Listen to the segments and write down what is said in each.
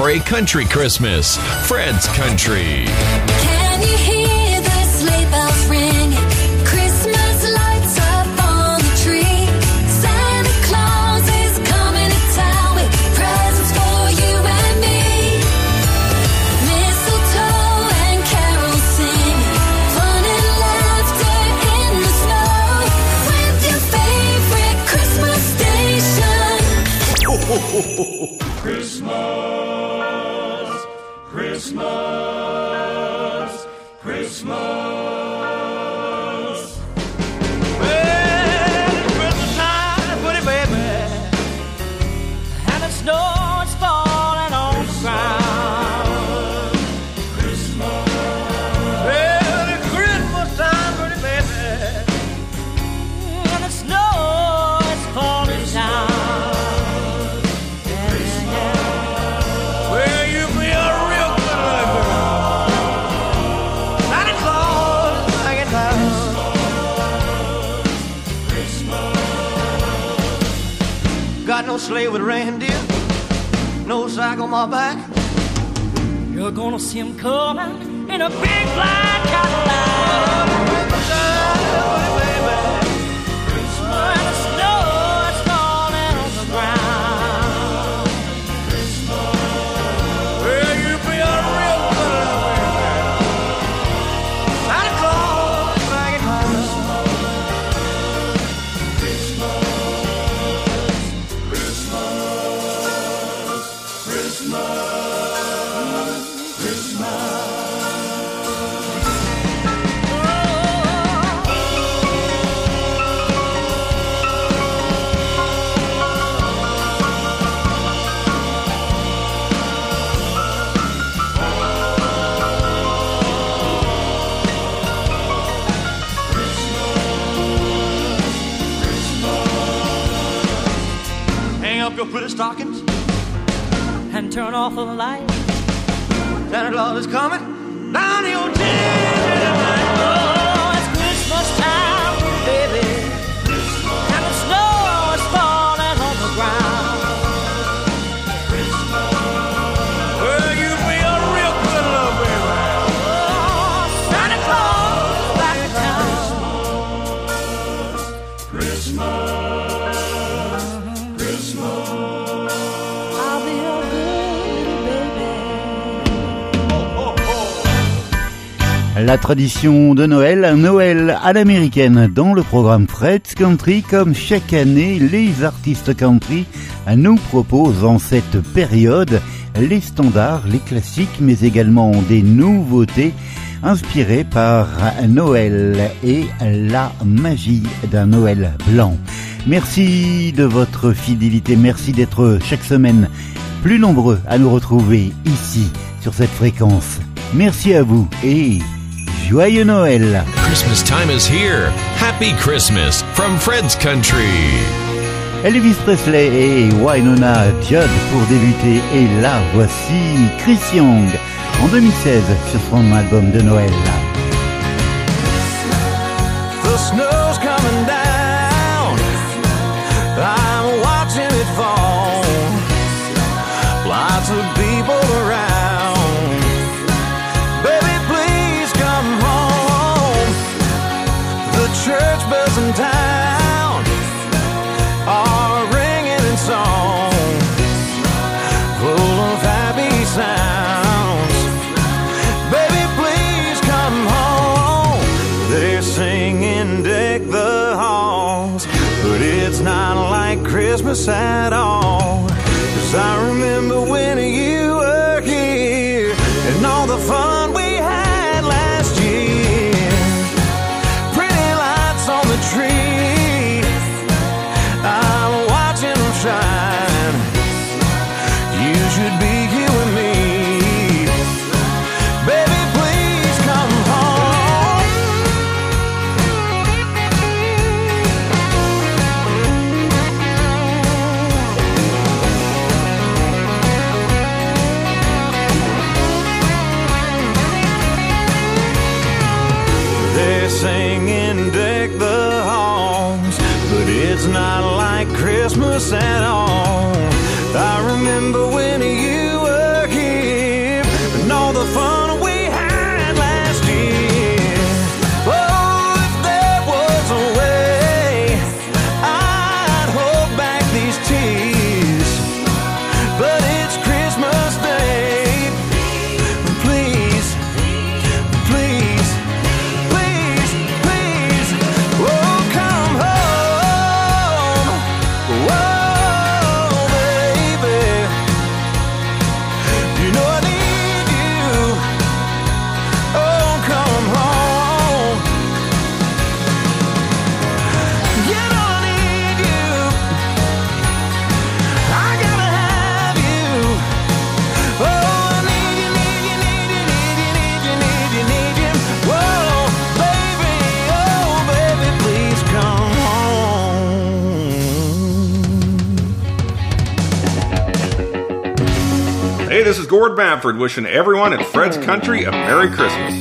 for a country Christmas. Fred's Country. On my back. You're gonna see him coming in a big black Cadillac. And and awful light. Santa Claus is coming La tradition de Noël, Noël à l'américaine dans le programme Fred's Country, comme chaque année, les artistes country nous proposent en cette période les standards, les classiques, mais également des nouveautés inspirées par Noël et la magie d'un Noël blanc. Merci de votre fidélité, merci d'être chaque semaine plus nombreux à nous retrouver ici sur cette fréquence. Merci à vous et joyeux Noël Christmas time is here. Happy Christmas from Fred's Country. Elvis Presley et Wynonna Judd pour débuter et là voici Chris Young en 2016 sur son album de Noël. The Christmas at all. Cause I remember when you This Bamford wishing everyone at Fred's Country a Merry Christmas.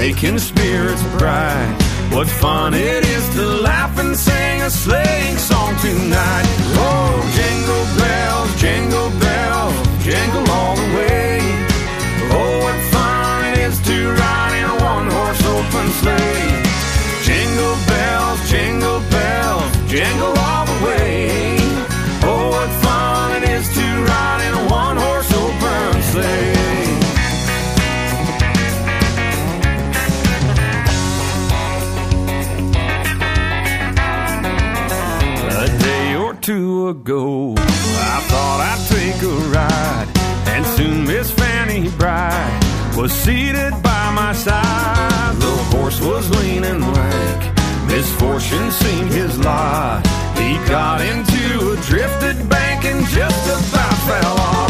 Making spirits bright. What fun it is to laugh and sing a sleighing song tonight. Oh, jingle bells, jingle bells, jingle all the way. Oh, what fun it is to ride in a one-horse open sleigh. Jingle bells, jingle bells, jingle ago, I thought I'd take a ride, and soon Miss Fanny Bright was seated by my side. The horse was lean and lank, misfortune seemed his lot. He got into a drifted bank and just about fell off.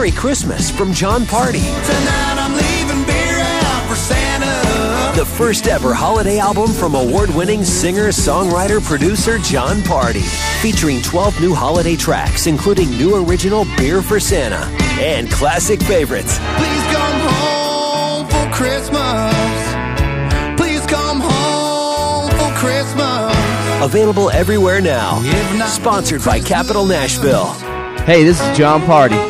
Merry Christmas from Jon Pardi. Tonight I'm leaving beer out for Santa. The first ever holiday album from award winning singer, songwriter, producer Jon Pardi. Featuring 12 new holiday tracks, including new original Beer for Santa and classic favorites. Please come home for Christmas. Please come home for Christmas. Available everywhere now. Sponsored by Capitol Nashville. Hey, this is Jon Pardi,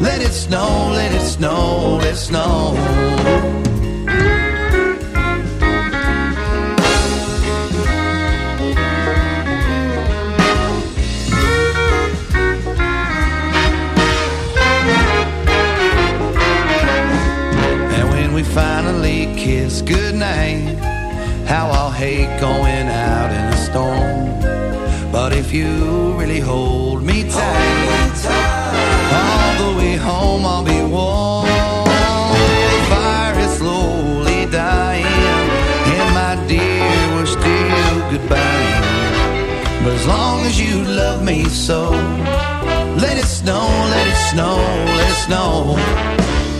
let it snow, let it snow, let it snow. And when we finally kiss goodnight, how I'll hate going out in a storm. But if you really hold me tight, all the way home I'll be warm. The fire is slowly dying, and my dear, we're still goodbye. But as long as you love me so, let it snow, let it snow, let it snow.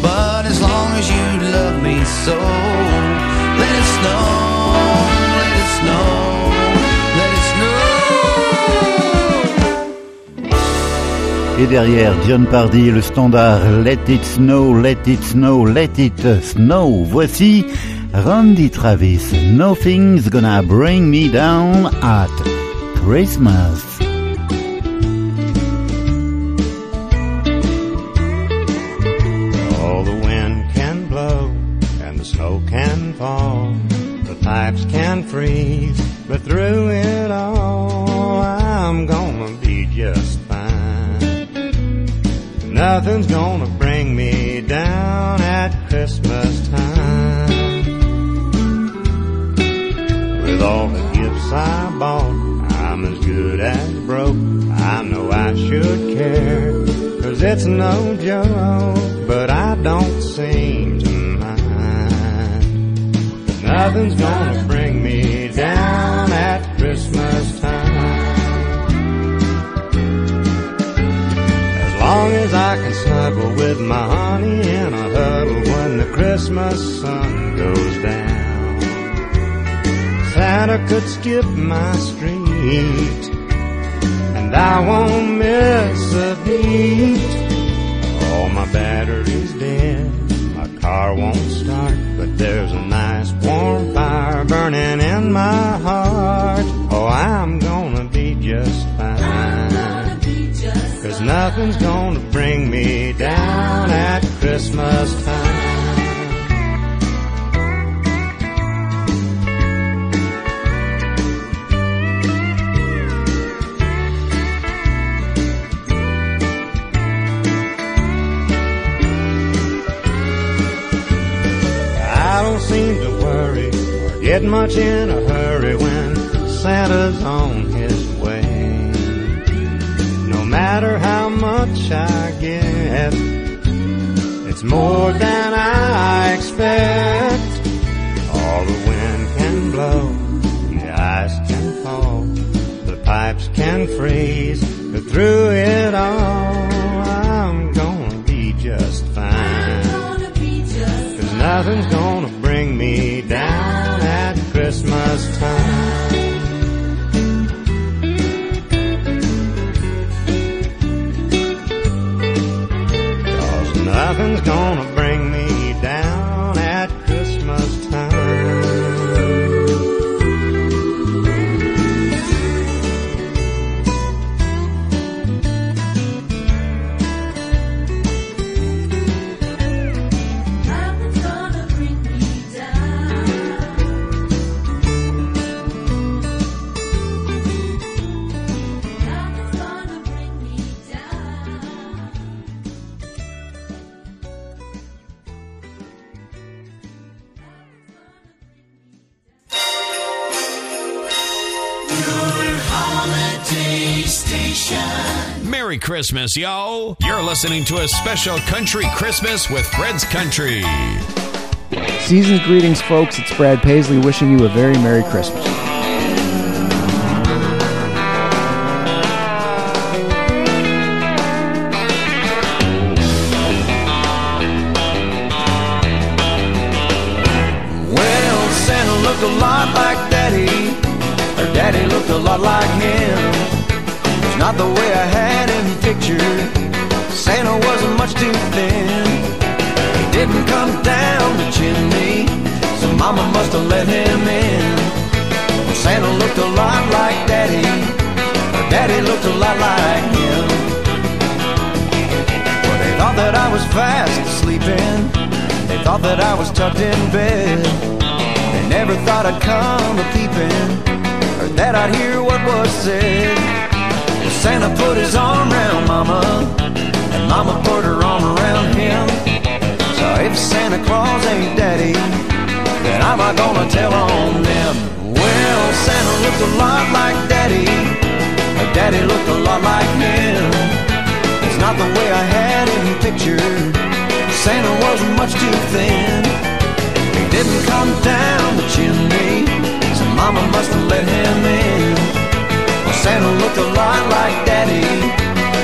But as long as you love me so, let it snow, Et derrière John Pardy, le standard Let It Snow, Let It Snow, Let It Snow. Voici Randy Travis, Nothing's Gonna Bring Me Down at Christmas. The wind can blow and the snow can fall. The pipes can freeze, but through it Nothing's gonna bring me down at Christmas time. With all the gifts I bought, I'm as good as broke. I know I should care, cause it's no joke, but I don't seem to mind. Nothing's gonna snuggle with my honey in a huddle when the Christmas sun goes down. Santa could skip my street and I won't miss a beat. All my battery's dead, my car won't start, but there's a nice warm fire burning in my heart. Oh, I'm gonna be just nothing's gonna bring me down at Christmas time. I don't seem to worry or get much in a hurry when Santa's on matter how much I get, it's more than I expect. All the wind can blow, the ice can fall, the pipes can freeze, but through it all, I'm gonna be just fine. Cause nothing's gonna gonna Station. Merry Christmas, yo! You're listening to a special country Christmas with Fred's Country. Season's greetings, folks. It's Brad Paisley wishing you a very Merry Christmas. Was tucked in bed. They never thought I'd come a peeping, or that I'd hear what was said. Well, Santa put his arm around Mama, and Mama put her arm around him. So if Santa Claus ain't Daddy, then I'm not gonna tell on them. Well, Santa looked a lot like Daddy, Daddy looked a lot like him. It's not the way I had him pictured. Santa wasn't much too thin. He didn't come down the chimney, so Mama must have let him in. Well, Santa looked a lot like Daddy,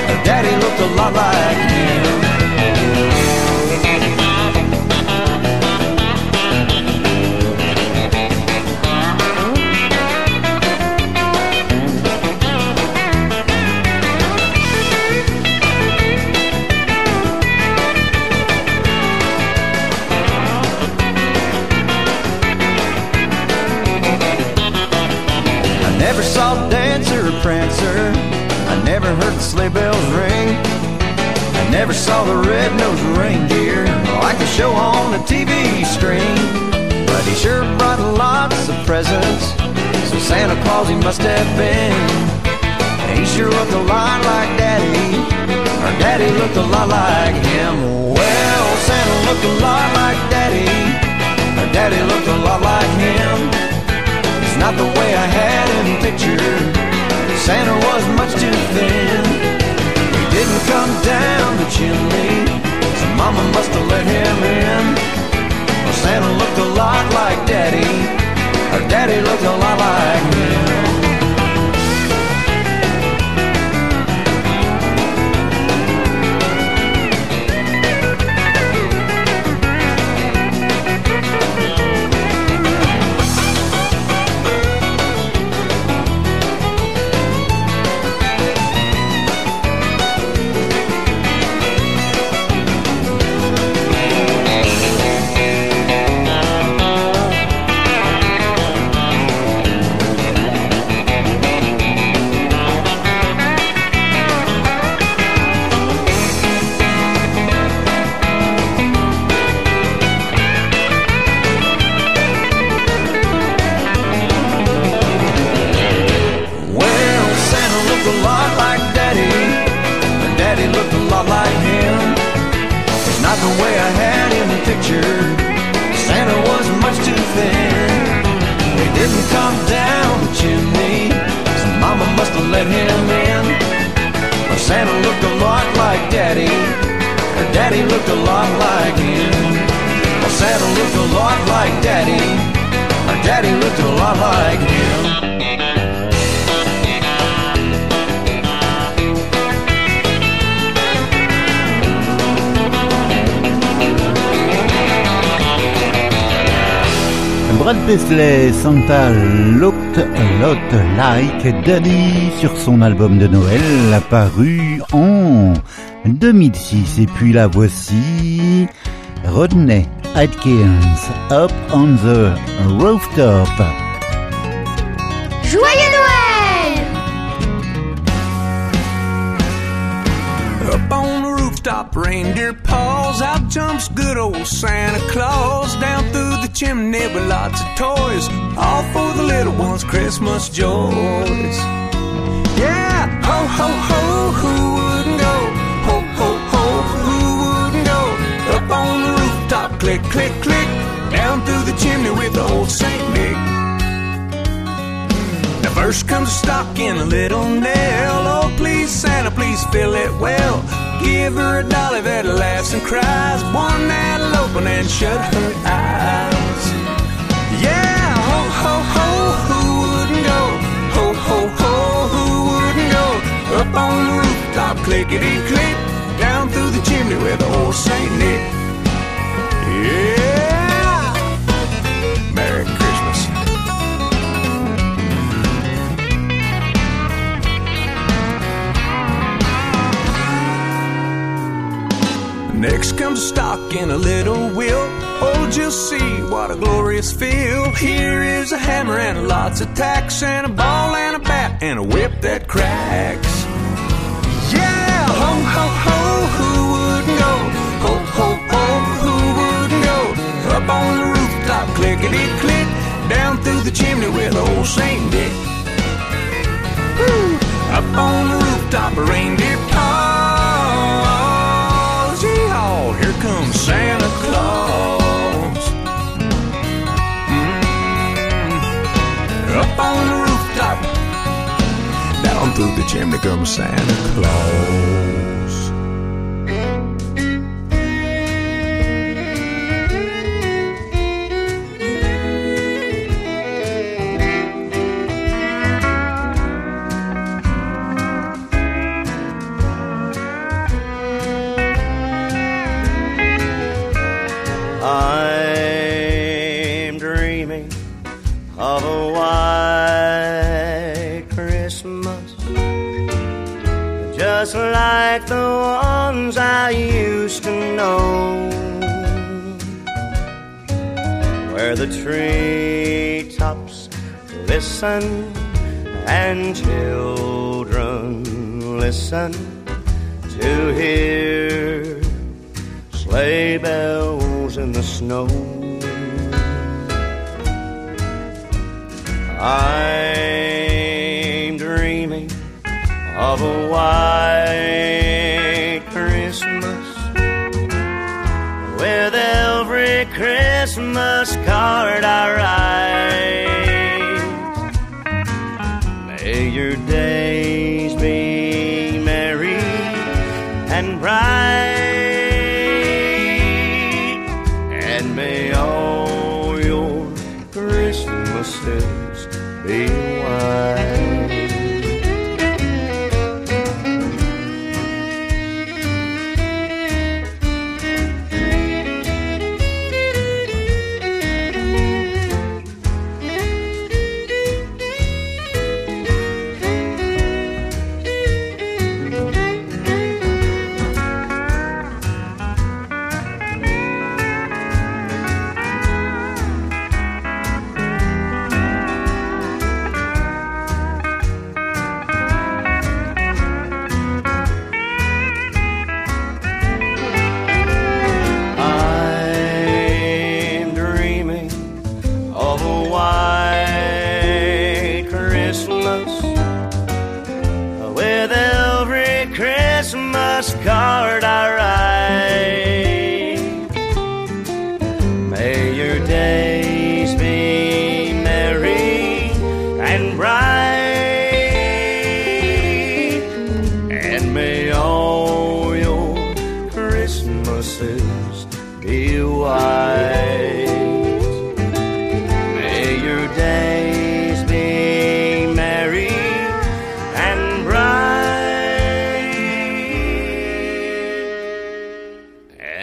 her Daddy looked a lot like him. Like Daddy, and Daddy looked a lot like him. Well, Santa looked a lot like Daddy, and Daddy looked a lot like him. Brad Paisley, Santa Looked a Lot Like Daddy sur son album de Noël apparu en 2006. Et puis la voici Rodney Atkins, Up on the Rooftop. Joyeux Noël Up on the rooftop, reindeer paws. Out jumps good old Santa Claus. Down through the chimney with lots of toys. All for the little ones' Christmas joys. Yeah, ho, ho, ho, who click, click, click. Down through the chimney with old Saint Nick. Now first comes a stocking, a little nail. Oh, please, Santa, please fill it well. Give her a dolly that laughs and cries. One that'll open and shut her eyes. Yeah, ho, ho, ho, who wouldn't go? Ho, ho, ho, who wouldn't go? Up on the rooftop, clickety click. Down through the chimney with old Saint Nick. Comes a stock in a little wheel. Oh, just see what a glorious feel. Here is a hammer and lots of tacks, and a ball and a bat, and a whip that cracks. Yeah, ho, ho, ho, who wouldn't go? Ho, ho, ho, who wouldn't go? Up on the rooftop, clickety click, down through the chimney with old Saint Dick. Woo! Up on the rooftop, a reindeer paws. Here comes Santa Claus. Mm. Up on the rooftop, down through the chimney comes Santa Claus. The treetops listen and children listen to hear sleigh bells in the snow. I'm dreaming of a white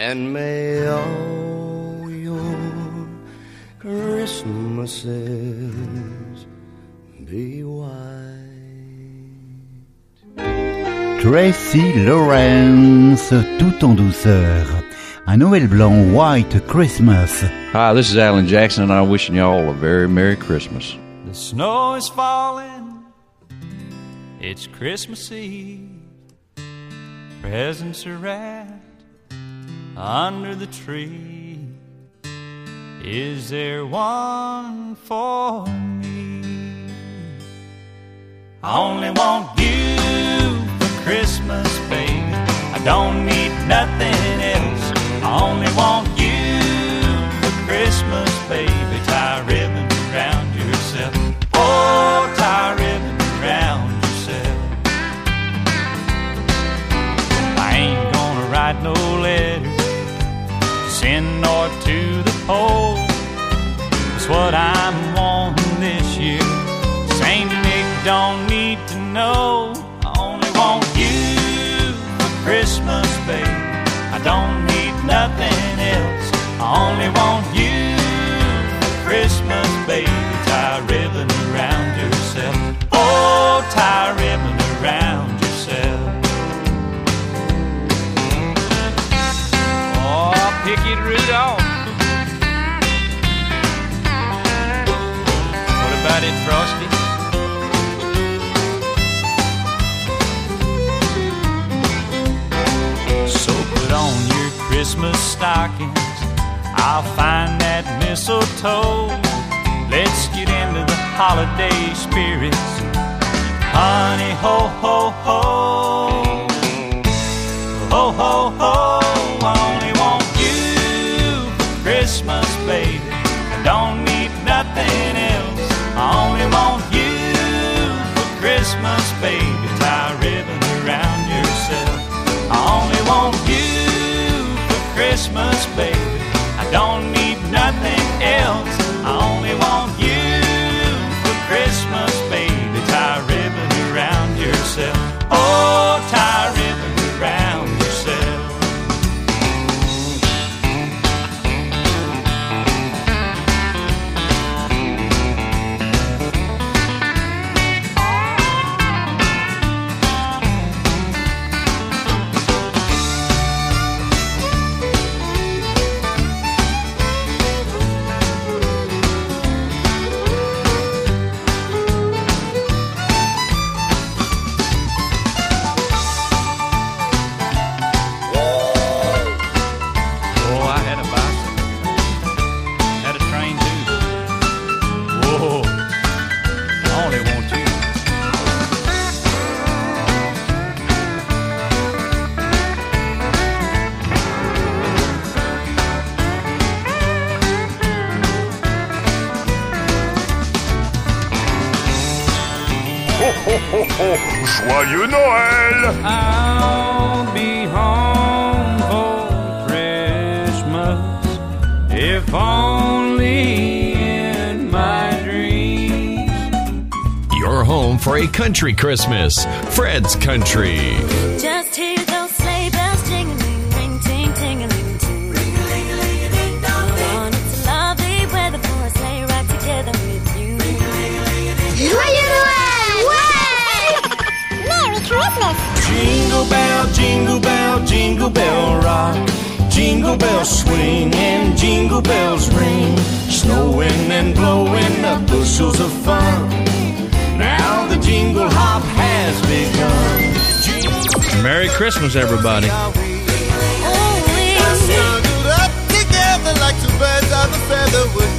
and may all your Christmases be white. Tracy Lawrence, tout en douceur. Un Noël blanc, White Christmas. Hi, this is Alan Jackson, and I'm wishing y'all a very Merry Christmas. The snow is falling. It's Christmas Eve. Presents are wrapped under the tree. Is there one for me? I only want you for Christmas, baby. I don't need nothing else. I only want you for Christmas, baby. Tie ribbon to north to the pole. That's what I'm wanting this year. Saint Nick don't need to know. I only want you for Christmas, baby. I don't need nothing else. I only want stockings. I'll find that mistletoe. Let's get into the holiday spirits. Honey, ho, ho, ho. Ho, Noël I'll be home for Christmas if only in my dreams. Your home for a country Christmas. Fred's Country. Just hear those Jingle bell, jingle bell, jingle bell rock. Jingle bells swing and jingle bells ring. Snowing and blowing up bushels of fun. Now the jingle hop has begun. Merry Christmas, everybody. Snuggled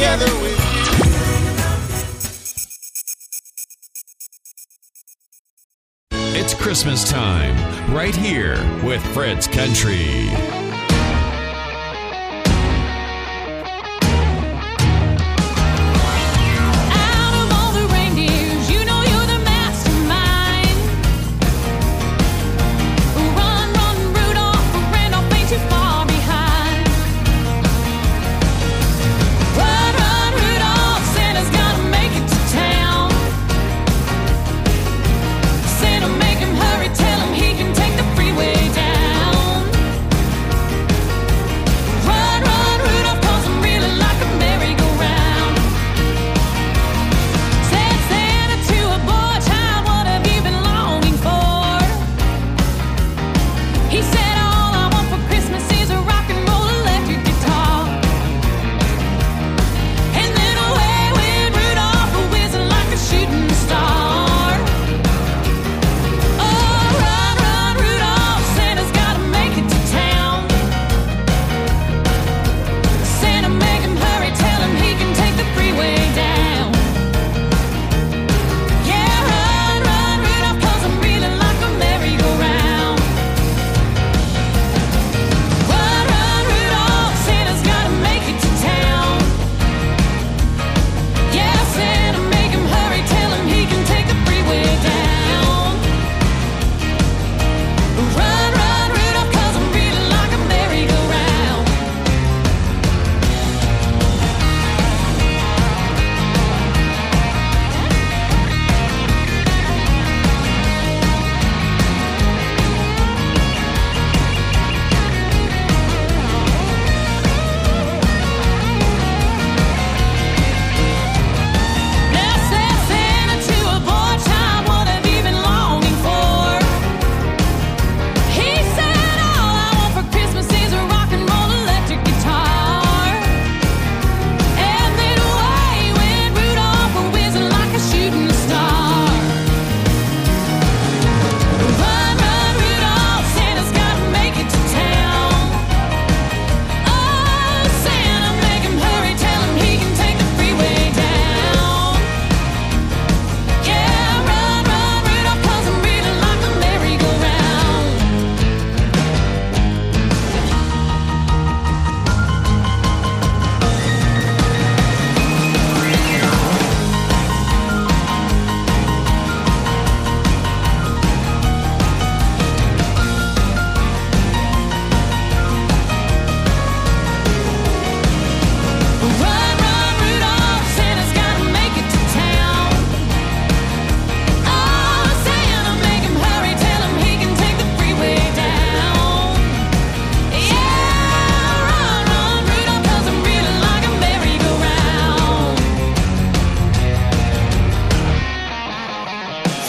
together with you. It's Christmas time, right here with Fred's Country.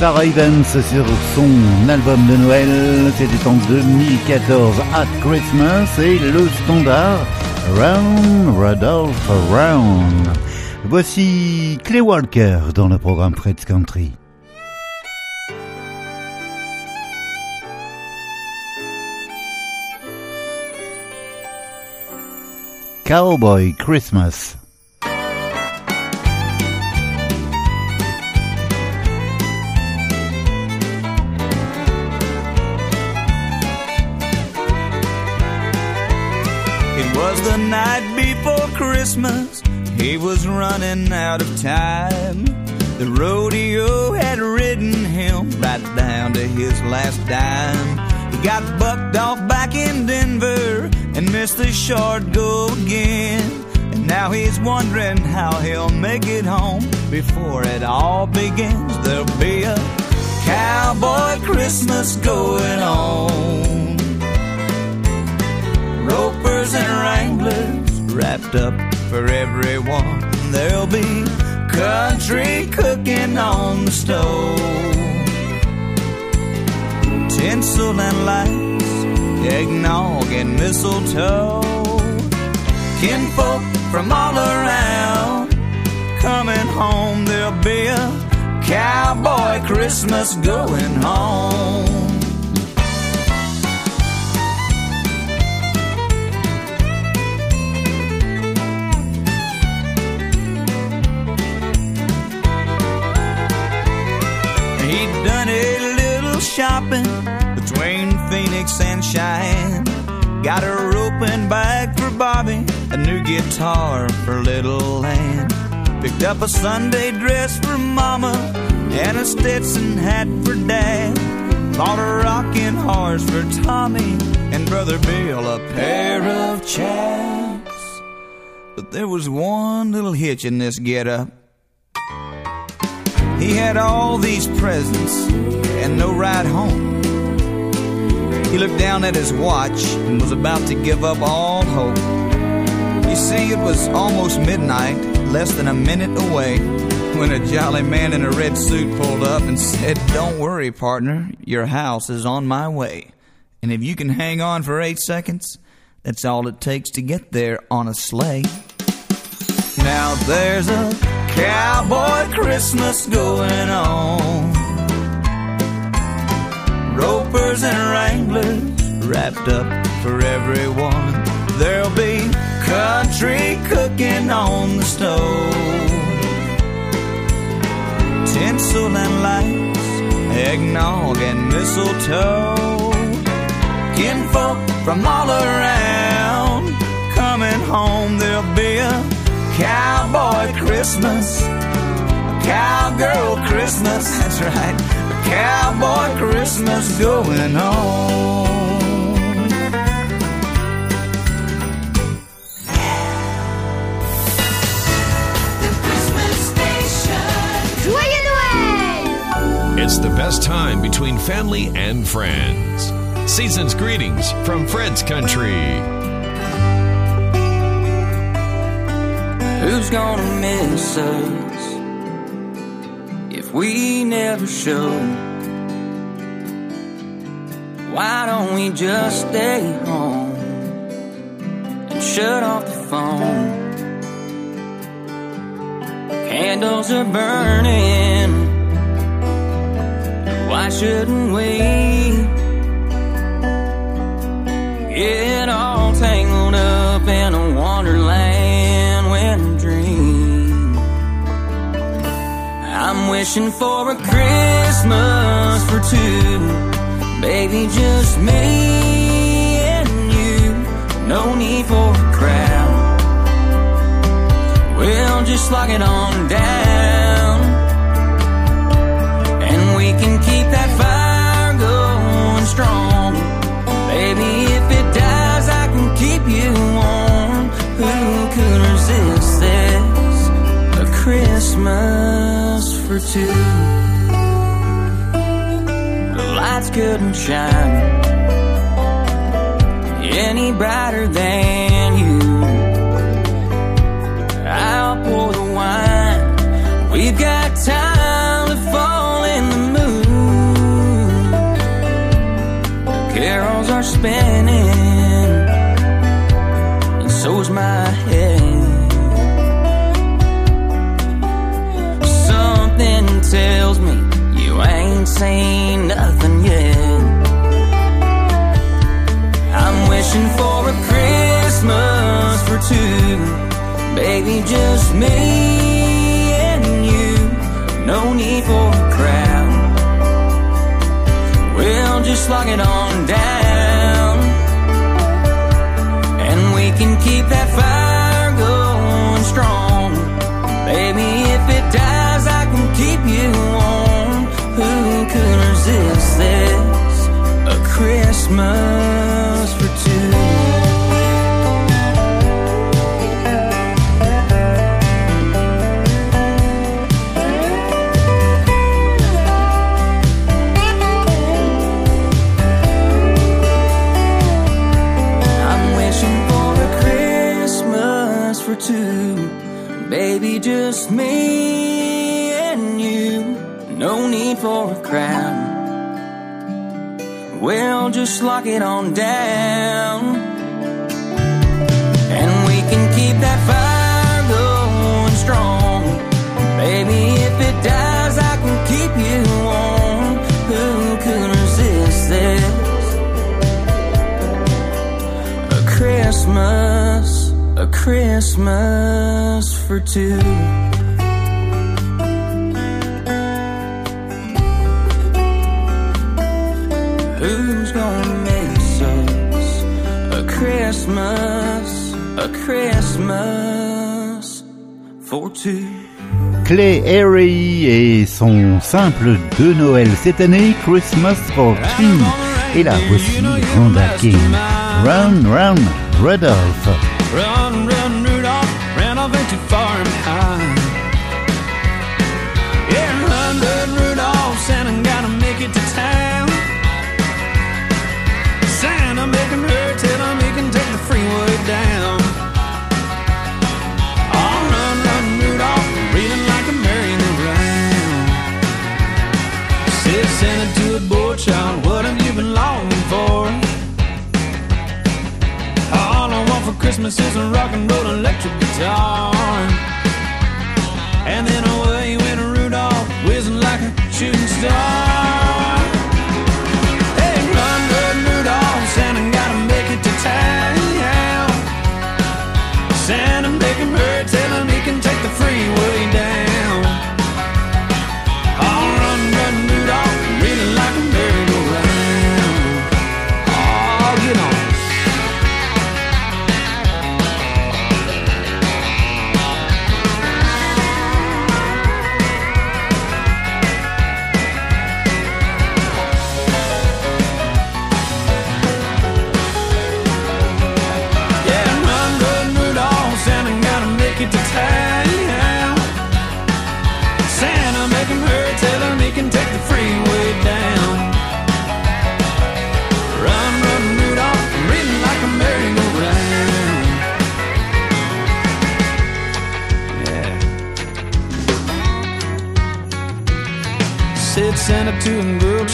Sarah Evans sur son album de Noël, c'était en 2014 At Christmas et le standard Round Rudolph Round. Voici Clay Walker dans le programme Fred's Country. Cowboy Christmas. Night before Christmas. He was running out of time. The rodeo had ridden him right down to his last dime. He got bucked off back in Denver and missed the short go again. And now he's wondering how he'll make it home before it all begins. There'll be a cowboy Christmas going on. Ropers and wranglers wrapped up for everyone. There'll be country cooking on the stove. Tinsel and lights, eggnog and mistletoe. Kinfolk from all around coming home. There'll be a cowboy Christmas going home. And Cheyenne. Got a roping bag for Bobby, a new guitar for little Ann. Picked up a Sunday dress for Mama and a Stetson hat for Dad. Bought a rocking horse for Tommy and Brother Bill a pair of chaps. But there was one little hitch in this getup. He had all these presents and no ride home. He looked down at his watch and was about to give up all hope. You see, it was almost midnight, less than a minute away, when a jolly man in a red suit pulled up and said, Don't worry, partner, your house is on my way. And if you can hang on for eight seconds, that's all it takes to get there on a sleigh. Now there's a cowboy Christmas going on. Ropers and wranglers wrapped up for everyone. There'll be country cooking on the stove. Tinsel and lights, eggnog and mistletoe. Kinfolk from all around coming home. There'll be a cowboy Christmas, a cowgirl Christmas. That's right, a cowboy Christmas going on. Joyeux Noël! It's the best time between family and friends. Season's greetings from Fred's Country. Who's gonna miss us if we never show? Why don't we just stay home and shut off the phone? Candles are burning. Why shouldn't we get all tangled up in a wonderland winter dream? I'm wishing for a Christmas for two, baby, just me and you. No need for a crowd. We'll just lock it on down. And we can keep that fire going strong. Baby, if it dies, I can keep you warm. Who could resist this? A Christmas for two lights couldn't shine any brighter than you. I'll pour the wine. We've got time to fall in the mood. Carols are spinning. Christmas it on down. And we can keep that fire going strong. Baby, if it dies, I can keep you warm. Who could resist this? A Christmas, a Christmas for two. Clay Harry et son simple de Noël cette année, Christmas for Two. Et là voici Rhonda King. Run, run, Rudolph. Christmas is a rock and roll electric guitar. And then away went Rudolph, whizzing like a shooting star.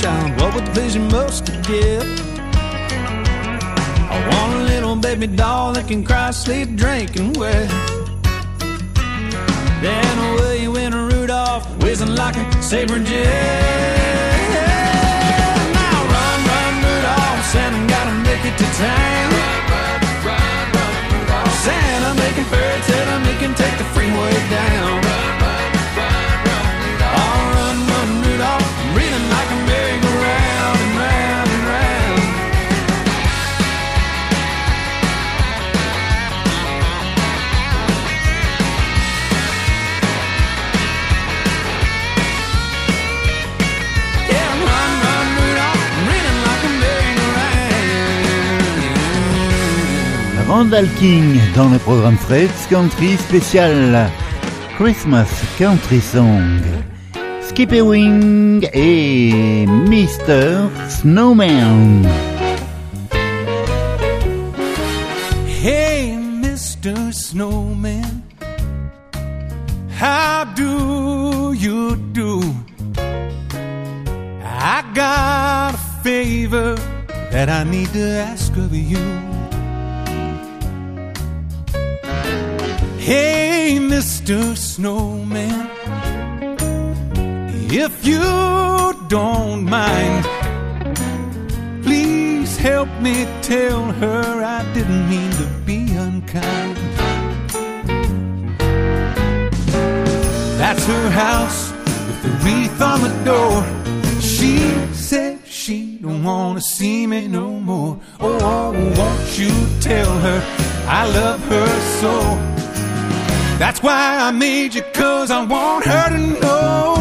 Child, what would please you most to give? I want a little baby doll that can cry, sleep, drink, and wet. Then away went Rudolph, whizzing like a saber jet. Now run, run, Rudolph, Santa gotta make it to town. Santa making fairy he can take the freeway down. Randall King dans le programme Fred's Country spécial Christmas Country Song. Skippy Wing et Mr. Snowman. Hey, Mr. Snowman, how do you do? I got a favor that I need to ask of you. Hey, Mr. Snowman, if you don't mind, please help me tell her I didn't mean to be unkind. That's her house with the wreath on the door. She said she don't wanna see me no more. Oh, oh won't you tell her I love her so? That's why I made you, cause I want her to know.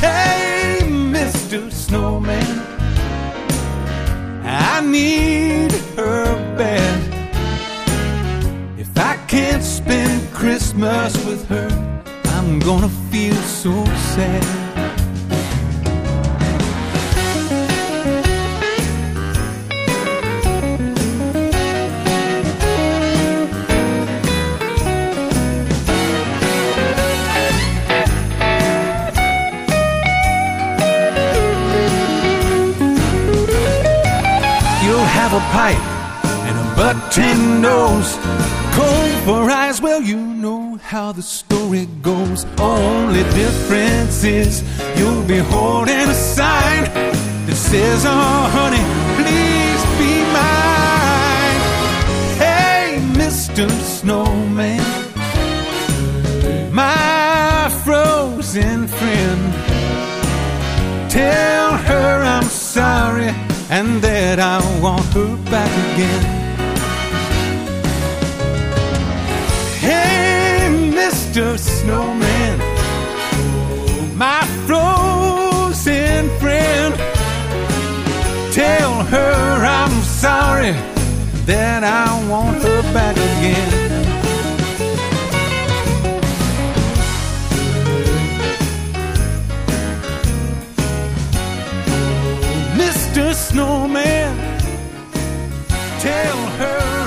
Hey, Mr. Snowman, I need her bad. If I can't spend Christmas with her, I'm gonna feel so sad. Pipe and a button nose, comb for eyes. Well, you know how the story goes. Only difference is you'll be holding a sign that says, "Oh, honey, please be mine." Hey, Mr. Snowman, my frozen friend. Tell her I'm sorry and that I want her back again. Hey, Mr. Snowman, my frozen friend. Tell her I'm sorry that I want her back again. Snowman, tell her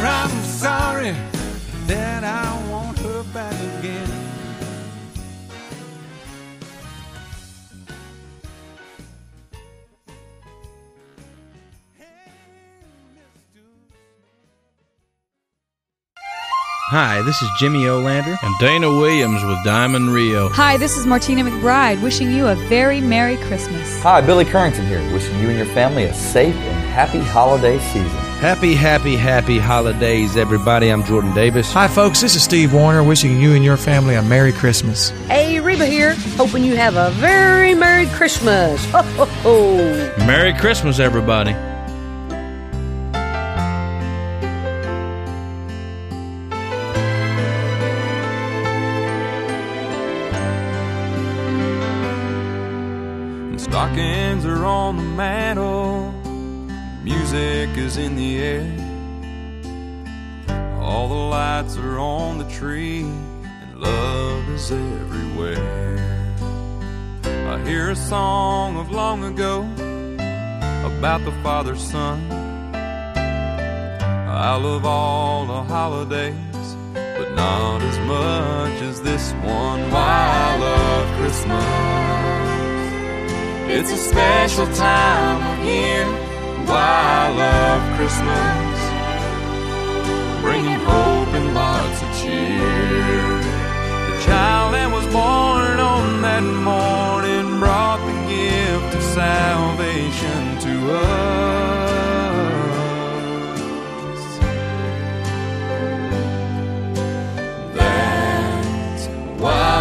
Hi, this is Jimmy Olander. And Dana Williams with Diamond Rio. Hi, this is Martina McBride, wishing you a very Merry Christmas. Hi, Billy Currington here, wishing you and your family a safe and happy holiday season. Happy, happy, happy holidays, everybody. I'm Jordan Davis. Hi, folks. This is Steve Wariner, wishing you and your family a Merry Christmas. Hey, Reba here, hoping you have a very Merry Christmas. Ho, ho, ho. Merry Christmas, everybody. On the mantle, music is in the air. All the lights are on the tree, and love is everywhere. I hear a song of long ago about the father son. I love all the holidays, but not as much as this one. Why I love Christmas. It's a special time of year. Why I love Christmas. Bringing hope and lots of cheer. The child that was born on that morning brought the gift of salvation to us. That's why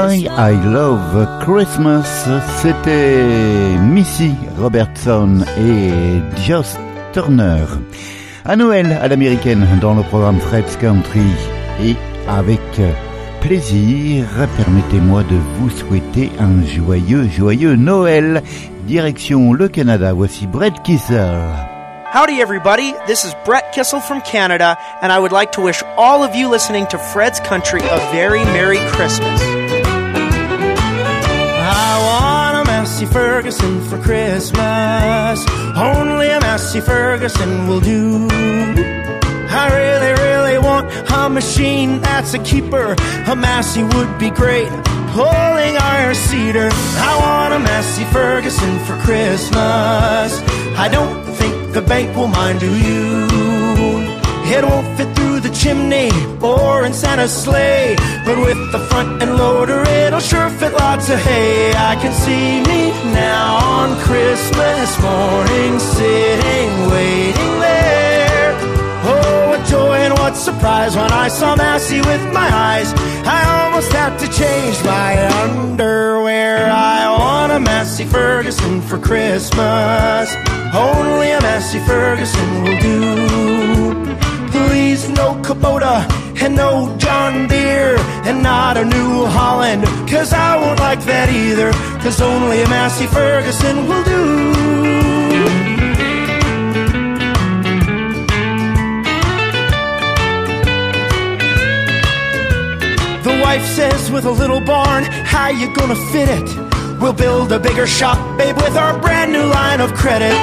Why I Love Christmas, c'était Missy Robertson et Joss Turner. À Noël à l'américaine dans le programme Fred's Country et avec plaisir, permettez-moi de vous souhaiter un joyeux, joyeux Noël. Direction le Canada, voici Brett Kissel. Howdy, everybody. This is Brett Kissel from Canada, and I would like to wish all of you listening to Fred's Country a very Merry Christmas. Massey Ferguson for Christmas. Only a Massey Ferguson will do. I really, really want a machine that's a keeper. A Massey would be great. Pulling our cedar. I want a Massey Ferguson for Christmas. I don't think the bank will mind, do you? It won't fit through the chimney or in Santa's sleigh. But with the front end loader, it'll sure fit lots of hay. I can see me now on Christmas morning, sitting, waiting there. Oh, what joy and what surprise when I saw Massey with my eyes. I almost had to change my underwear. I want a Massey Ferguson for Christmas. Only a Massey Ferguson will do. Please, no Kubota and no John Deere and not a New Holland. Cause I won't like that either. Cause only a Massey Ferguson will do. The wife says with a little barn, how you gonna fit it? We'll build a bigger shop, babe, with our brand new line of credit.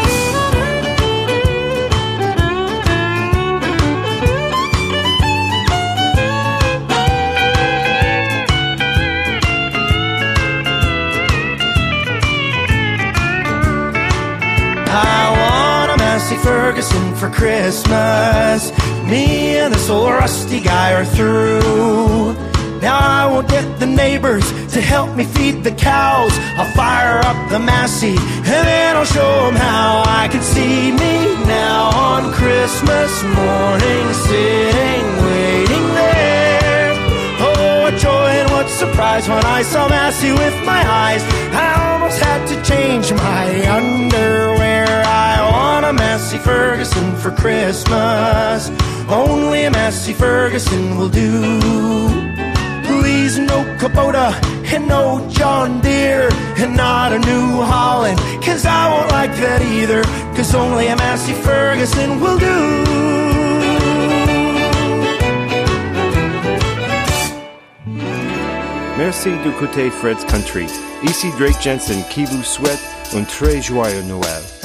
Ferguson for Christmas. Me and this old rusty guy are through. Now I won't get the neighbors to help me feed the cows. I'll fire up the Massey and then I'll show them how I can see me now on Christmas morning, sitting, waiting there. Oh, what joy and what surprise when I saw Massey with my eyes. I almost had to change my underwear. A Massey Ferguson for Christmas. Only a Massey Ferguson will do. Please, no Kubota and no John Deere and not a New Holland. Cause I won't like that either. Cause only a Massey Ferguson will do. Merci d'écouter Fred's Country. Ici Drake Jensen qui vous souhaite un très joyeux Noël.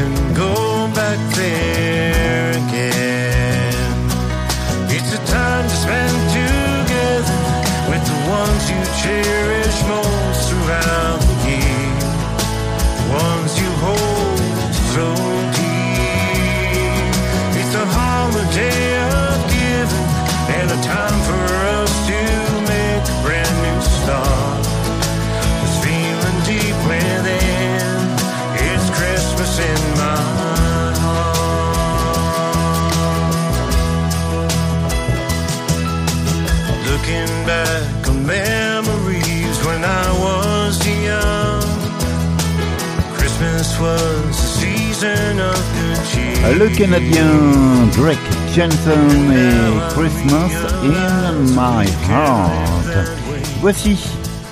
Can go Le Canadien Drake Jensen et Christmas in My Heart. Voici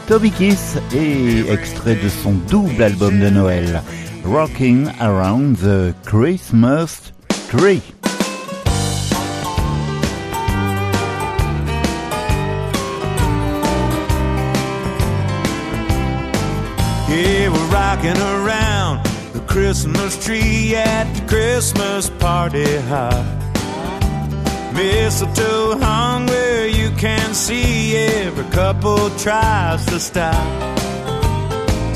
Toby Kiss et extrait de son double album de Noël, Rocking Around the Christmas Tree. Christmas tree at the Christmas party hop. Mistletoe hung where you can see every couple tries to stop.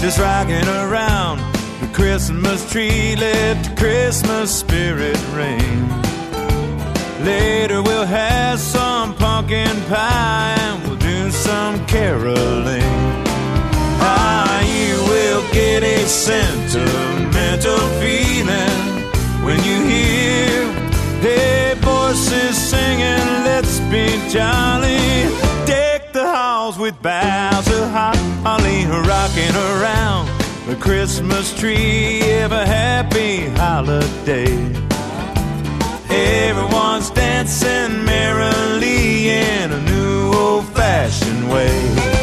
Just rocking around the Christmas tree, let the Christmas spirit ring. Later we'll have some pumpkin pie and we'll do some caroling. Ah, you will get a sentimental feeling when you hear hey voices singing, let's be jolly. Deck the halls with boughs of holly, rocking around the Christmas tree. Have a happy holiday. Everyone's dancing merrily in a new old-fashioned way.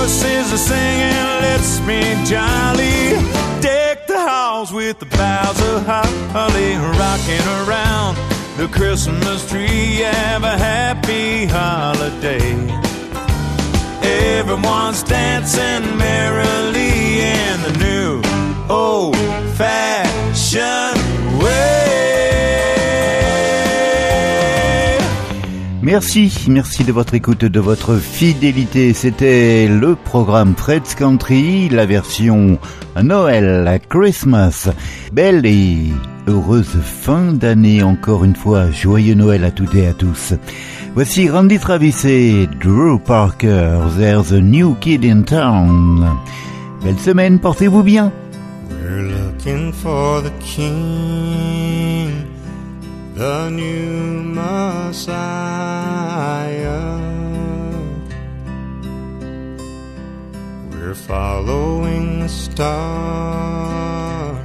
Voices are singing. Let's be jolly. Deck the halls with the boughs of holly, rocking around the Christmas tree. Have a happy holiday. Everyone's dancing merrily in the new old fashioned way. Merci, merci de votre écoute, de votre fidélité. C'était le programme Fred's Country, la version Noël, Christmas. Belle et heureuse fin d'année encore une fois. Joyeux Noël à toutes et à tous. Voici Randy Travis et Drew Parker. There's a new kid in town. Belle semaine, portez-vous bien. The new Messiah. We're following the star,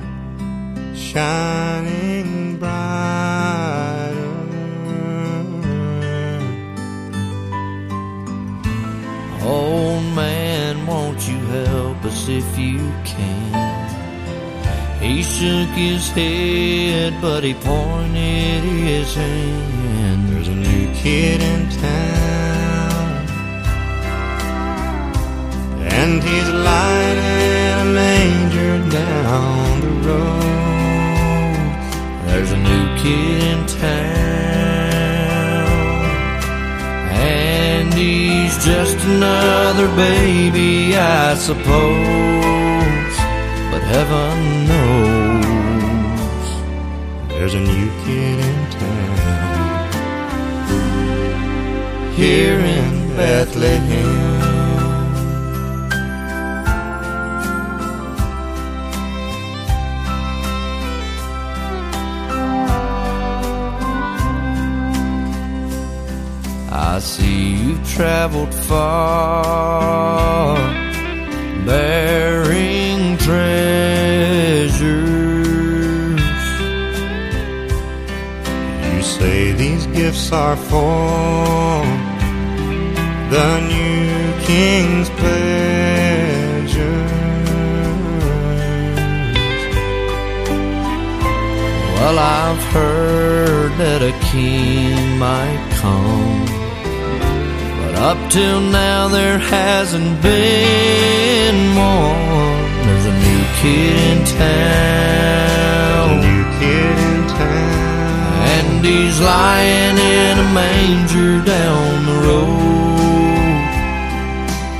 shining brighter. Old man, won't you help us if you can? He shook his head, but he pointed his hand. There's a new kid in town, and he's lying a manger down the road. There's a new kid in town, and he's just another baby, I suppose. Heaven knows There's a new kid in town here in Bethlehem. I see you've traveled far, bearing treasures. You say these gifts are for the new king's pleasure. Well, I've heard that a king might come, but up till now there hasn't been one kid in town. New kid in town. And he's lying in a manger down the road.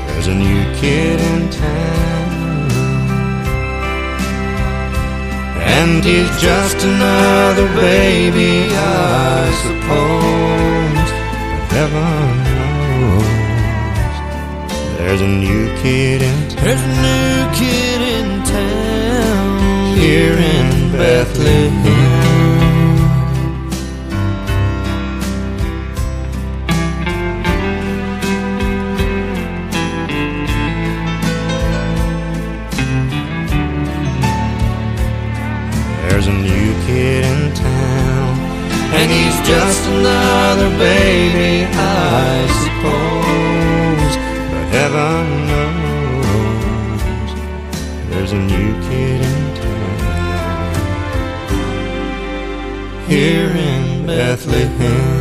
There's a new kid in town. And he's just another baby, I suppose. But heaven knows. There's a new kid in town. There's a new kid here in Bethlehem. There's a new kid in town, and he's just another baby, I suppose. But heaven knows. Bethlehem.